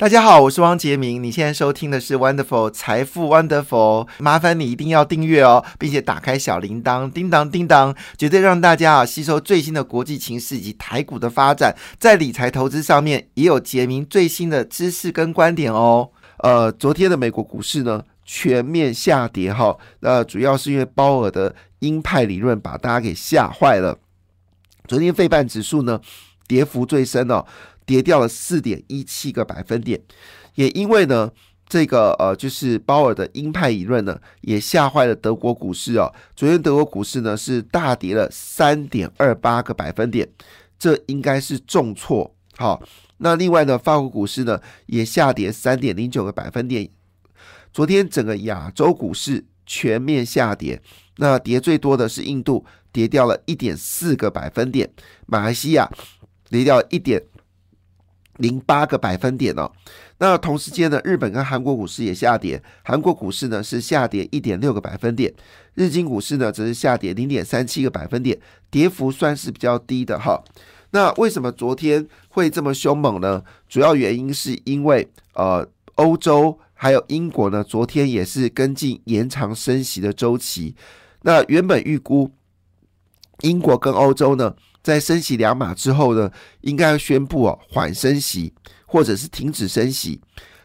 大家好，我是汪杰明。你现在收听的是 Wonderful 财富 Wonderful，麻烦你一定要订阅哦，并且打开小铃铛，叮当叮当，绝对让大家啊吸收最新的国际情势以及台股的发展，在理财投资上面也有杰明最新的知识跟观点哦。呃，昨天的美国股市呢全面下跌哈，那主要是因为鲍尔的鹰派理论把大家给吓坏了。昨天费半指数呢跌幅最深哦。跌掉了四点一七个百分点，也因为呢，这个呃，就是鲍尔的鹰派理论呢，也吓坏了德国股市哦。昨天德国股市呢是大跌了三点二八个百分点，这应该是重挫。好，那另外呢，法国股市呢也下跌三点零九个百分点。昨天整个亚洲股市全面下跌，那跌最多的是印度，跌掉了一点四个百分点，马来西亚跌掉一点。零八个百分点哦，那同时间呢，日本跟韩国股市也下跌，韩国股市呢是下跌一点六个百分点，日经股市呢则是下跌零点三七个百分点，跌幅算是比较低的哈。那为什么昨天会这么凶猛呢？主要原因是因为呃，欧洲还有英国呢，昨天也是跟进延长升息的周期。那原本预估英国跟欧洲呢。在升息两码之后呢，应该要宣布哦缓升息，或者是停止升息。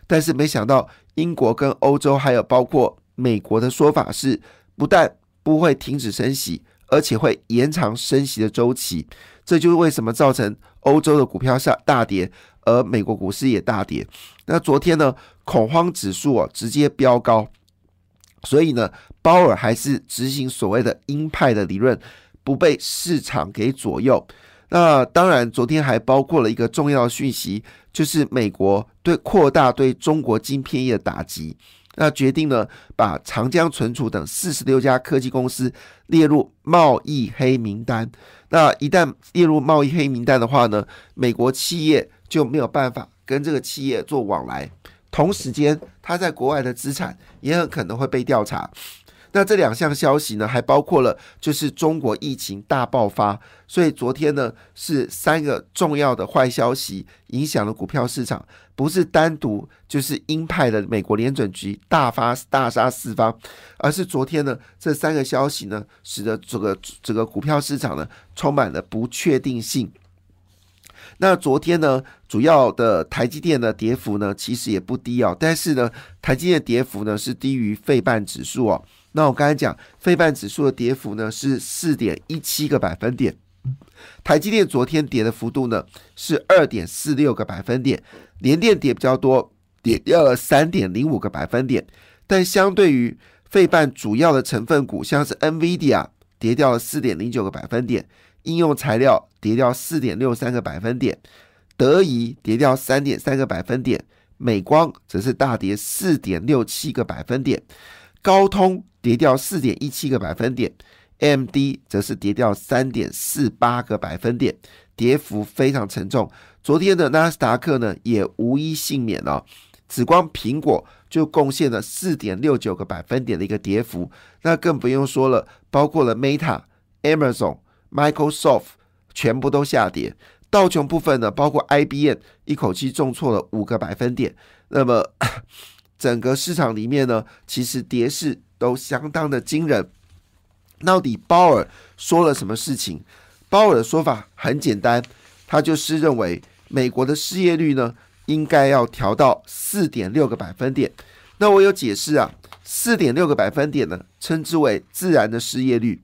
但是没想到英国跟欧洲还有包括美国的说法是，不但不会停止升息，而且会延长升息的周期。这就是为什么造成欧洲的股票下大跌，而美国股市也大跌。那昨天呢，恐慌指数哦直接飙高，所以呢，鲍尔还是执行所谓的鹰派的理论。不被市场给左右。那当然，昨天还包括了一个重要讯息，就是美国对扩大对中国晶片业的打击，那决定呢把长江存储等四十六家科技公司列入贸易黑名单。那一旦列入贸易黑名单的话呢，美国企业就没有办法跟这个企业做往来，同时间他在国外的资产也很可能会被调查。那这两项消息呢，还包括了就是中国疫情大爆发，所以昨天呢是三个重要的坏消息影响了股票市场，不是单独就是鹰派的美国联准局大发大杀四方，而是昨天呢这三个消息呢，使得这个这个股票市场呢充满了不确定性。那昨天呢，主要的台积电的跌幅呢其实也不低哦，但是呢台积电跌幅呢是低于费半指数哦。那我刚才讲，非半指数的跌幅呢是四点一七个百分点，台积电昨天跌的幅度呢是二点四六个百分点，联电跌比较多，跌掉了三点零五个百分点，但相对于费半主要的成分股，像是 NVIDIA 跌掉了四点零九个百分点，应用材料跌掉四点六三个百分点，德仪跌掉三点三个百分点，美光则是大跌四点六七个百分点。高通跌掉四点一七个百分点，MD 则是跌掉三点四八个百分点，跌幅非常沉重。昨天的纳斯达克呢也无一幸免哦，只光苹果就贡献了四点六九个百分点的一个跌幅，那更不用说了，包括了 Meta、Amazon、Microsoft 全部都下跌。道琼部分呢，包括 IBM 一口气重挫了五个百分点，那么。整个市场里面呢，其实跌势都相当的惊人。到底鲍尔说了什么事情？鲍尔的说法很简单，他就是认为美国的失业率呢，应该要调到四点六个百分点。那我有解释啊，四点六个百分点呢，称之为自然的失业率。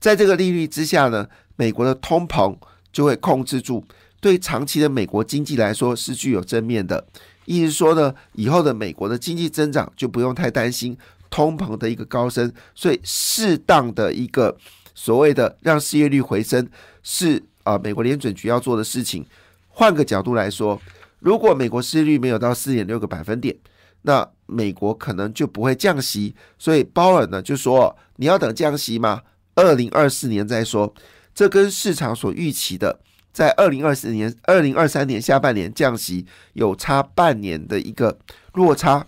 在这个利率之下呢，美国的通膨就会控制住，对长期的美国经济来说是具有正面的。意思说呢，以后的美国的经济增长就不用太担心通膨的一个高升，所以适当的一个所谓的让失业率回升是啊，美国联准局要做的事情。换个角度来说，如果美国失业率没有到四点六个百分点，那美国可能就不会降息。所以鲍尔呢就说：“你要等降息吗？二零二四年再说。”这跟市场所预期的。在二零二四年、二零二三年下半年降息有差半年的一个落差，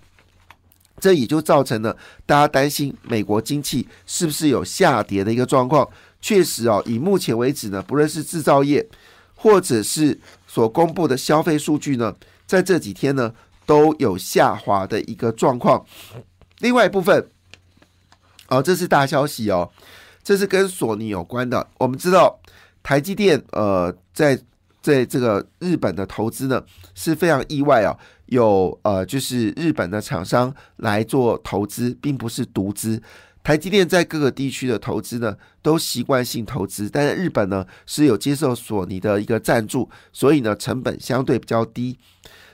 这也就造成了大家担心美国经济是不是有下跌的一个状况。确实哦，以目前为止呢，不论是制造业或者是所公布的消费数据呢，在这几天呢都有下滑的一个状况。另外一部分，哦，这是大消息哦，这是跟索尼有关的。我们知道台积电呃在在这个日本的投资呢是非常意外啊，有呃就是日本的厂商来做投资，并不是独资。台积电在各个地区的投资呢，都习惯性投资，但是日本呢是有接受索尼的一个赞助，所以呢成本相对比较低。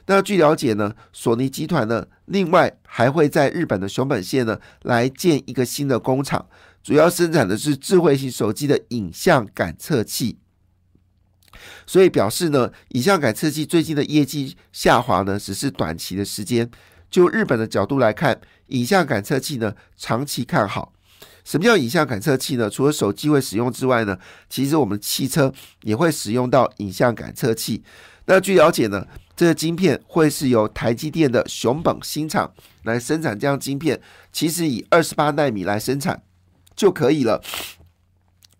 那据了解呢，索尼集团呢另外还会在日本的熊本县呢来建一个新的工厂，主要生产的是智慧型手机的影像感测器。所以表示呢，影像感测器最近的业绩下滑呢，只是短期的时间。就日本的角度来看，影像感测器呢，长期看好。什么叫影像感测器呢？除了手机会使用之外呢，其实我们汽车也会使用到影像感测器。那据了解呢，这个晶片会是由台积电的熊本新厂来生产这样晶片，其实以二十八纳米来生产就可以了。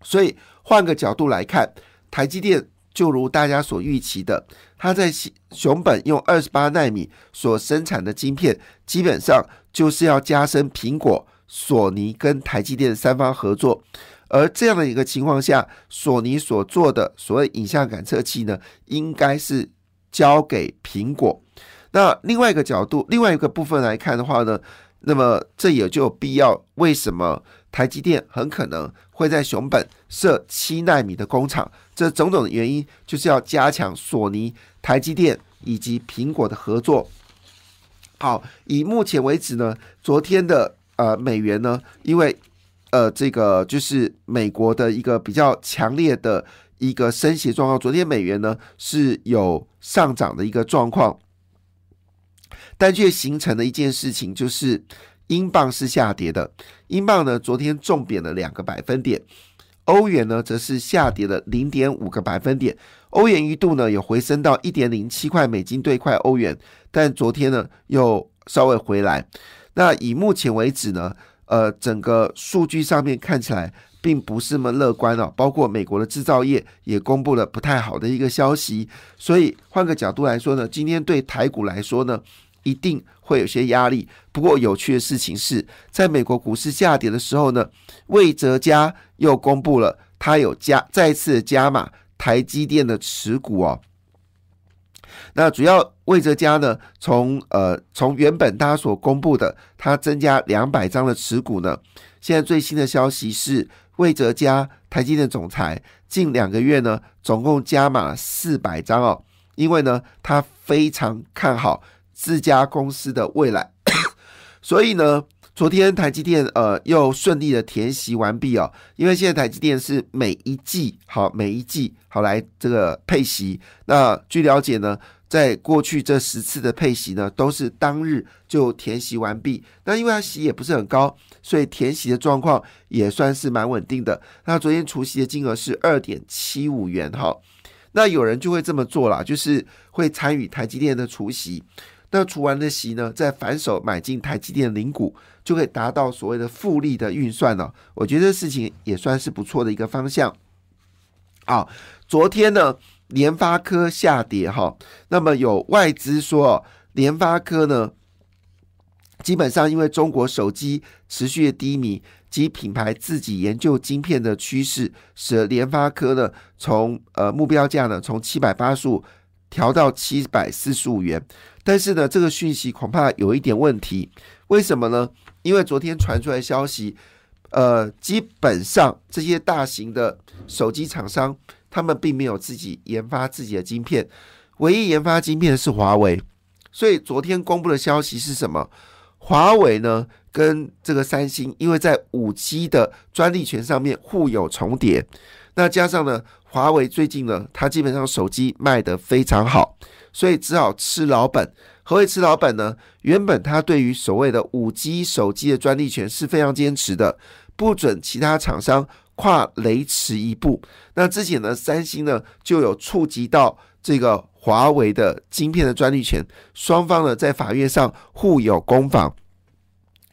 所以换个角度来看，台积电。就如大家所预期的，它在熊本用二十八纳米所生产的晶片，基本上就是要加深苹果、索尼跟台积电三方合作。而这样的一个情况下，索尼所做的所谓影像感测器呢，应该是交给苹果。那另外一个角度，另外一个部分来看的话呢，那么这也就有必要，为什么台积电很可能会在熊本设七纳米的工厂？这种种的原因，就是要加强索尼、台积电以及苹果的合作。好，以目前为止呢，昨天的呃美元呢，因为呃这个就是美国的一个比较强烈的一个升息状况，昨天美元呢是有上涨的一个状况，但却形成了一件事情，就是英镑是下跌的，英镑呢昨天重贬了两个百分点。欧元呢，则是下跌了零点五个百分点。欧元一度呢，有回升到一点零七块美金兑块欧元，但昨天呢，又稍微回来。那以目前为止呢，呃，整个数据上面看起来并不是那么乐观哦。包括美国的制造业也公布了不太好的一个消息。所以换个角度来说呢，今天对台股来说呢，一定会有些压力。不过有趣的事情是，在美国股市下跌的时候呢，魏哲家又公布了他有加再次加码台积电的持股哦。那主要魏哲家呢，从呃从原本他所公布的，他增加两百张的持股呢，现在最新的消息是魏哲家台积电总裁近两个月呢，总共加码四百张哦，因为呢他非常看好。自家公司的未来，所以呢，昨天台积电呃又顺利的填息完毕哦，因为现在台积电是每一季好每一季好来这个配息，那据了解呢，在过去这十次的配息呢，都是当日就填息完毕，那因为它息也不是很高，所以填息的状况也算是蛮稳定的。那昨天除息的金额是二点七五元哈，那有人就会这么做啦，就是会参与台积电的除息。那除完的息呢，再反手买进台积电零股，就可以达到所谓的复利的运算了。我觉得事情也算是不错的一个方向。啊，昨天呢，联发科下跌哈，那么有外资说，联发科呢，基本上因为中国手机持续的低迷及品牌自己研究晶片的趋势，使得联发科呢，从呃目标价呢，从七百八十五调到七百四十五元。但是呢，这个讯息恐怕有一点问题，为什么呢？因为昨天传出来消息，呃，基本上这些大型的手机厂商，他们并没有自己研发自己的晶片，唯一研发晶片的是华为。所以昨天公布的消息是什么？华为呢跟这个三星，因为在五 G 的专利权上面互有重叠，那加上呢，华为最近呢，它基本上手机卖得非常好。所以只好吃老本。何谓吃老本呢？原本他对于所谓的五 G 手机的专利权是非常坚持的，不准其他厂商跨雷池一步。那之前呢，三星呢就有触及到这个华为的晶片的专利权，双方呢在法院上互有攻防。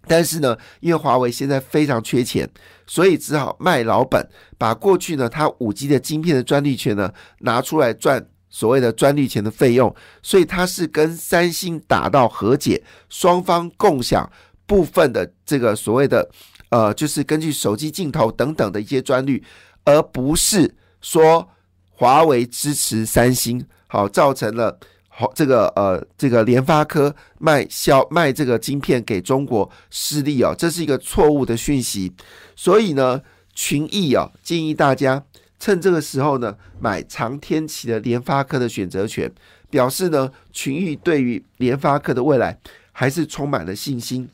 但是呢，因为华为现在非常缺钱，所以只好卖老本，把过去呢他五 G 的晶片的专利权呢拿出来赚。所谓的专利权的费用，所以它是跟三星打到和解，双方共享部分的这个所谓的呃，就是根据手机镜头等等的一些专利，而不是说华为支持三星，好造成了好这个呃这个联发科卖销卖这个晶片给中国失利哦，这是一个错误的讯息，所以呢，群益啊建议大家。趁这个时候呢，买长天期的联发科的选择权，表示呢群益对于联发科的未来还是充满了信心。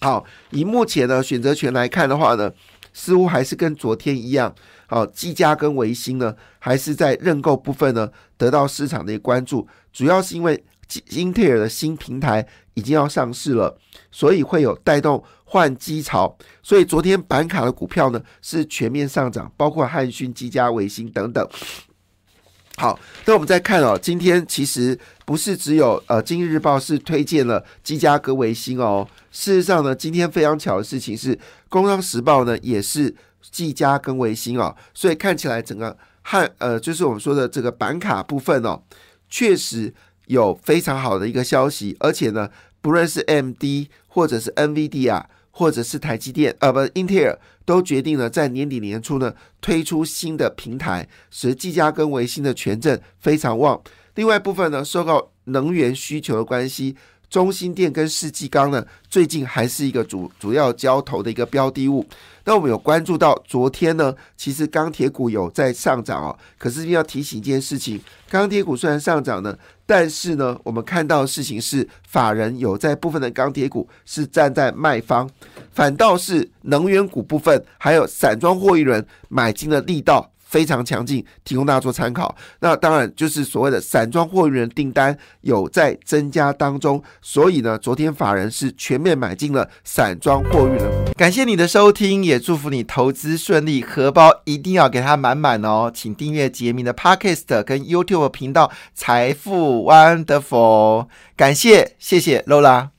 好，以目前呢选择权来看的话呢，似乎还是跟昨天一样。好，技嘉跟维新呢，还是在认购部分呢得到市场的关注，主要是因为英特尔的新平台已经要上市了，所以会有带动。换机潮，所以昨天板卡的股票呢是全面上涨，包括汉讯、基嘉、维新等等。好，那我们再看哦，今天其实不是只有呃《今日日报》是推荐了基嘉跟维新哦，事实上呢，今天非常巧的事情是《工商时报》呢也是技嘉跟维新哦，所以看起来整个汉呃就是我们说的这个板卡部分哦，确实有非常好的一个消息，而且呢，不论是 M D 或者是 N V D 啊。或者是台积电，呃，不，英特尔都决定了在年底年初呢推出新的平台，使技嘉跟维新的权证非常旺。另外部分呢，受到能源需求的关系。中心电跟世纪钢呢，最近还是一个主主要交投的一个标的物。那我们有关注到，昨天呢，其实钢铁股有在上涨哦。可是要提醒一件事情，钢铁股虽然上涨呢，但是呢，我们看到的事情是，法人有在部分的钢铁股是站在卖方，反倒是能源股部分还有散装货运人买进的力道。非常强劲，提供大家做参考。那当然就是所谓的散装货运人订单有在增加当中，所以呢，昨天法人是全面买进了散装货运人。感谢你的收听，也祝福你投资顺利，荷包一定要给它满满哦。请订阅杰明的 Podcast 跟 YouTube 频道财富 Wonderful。感谢，谢谢 Lola。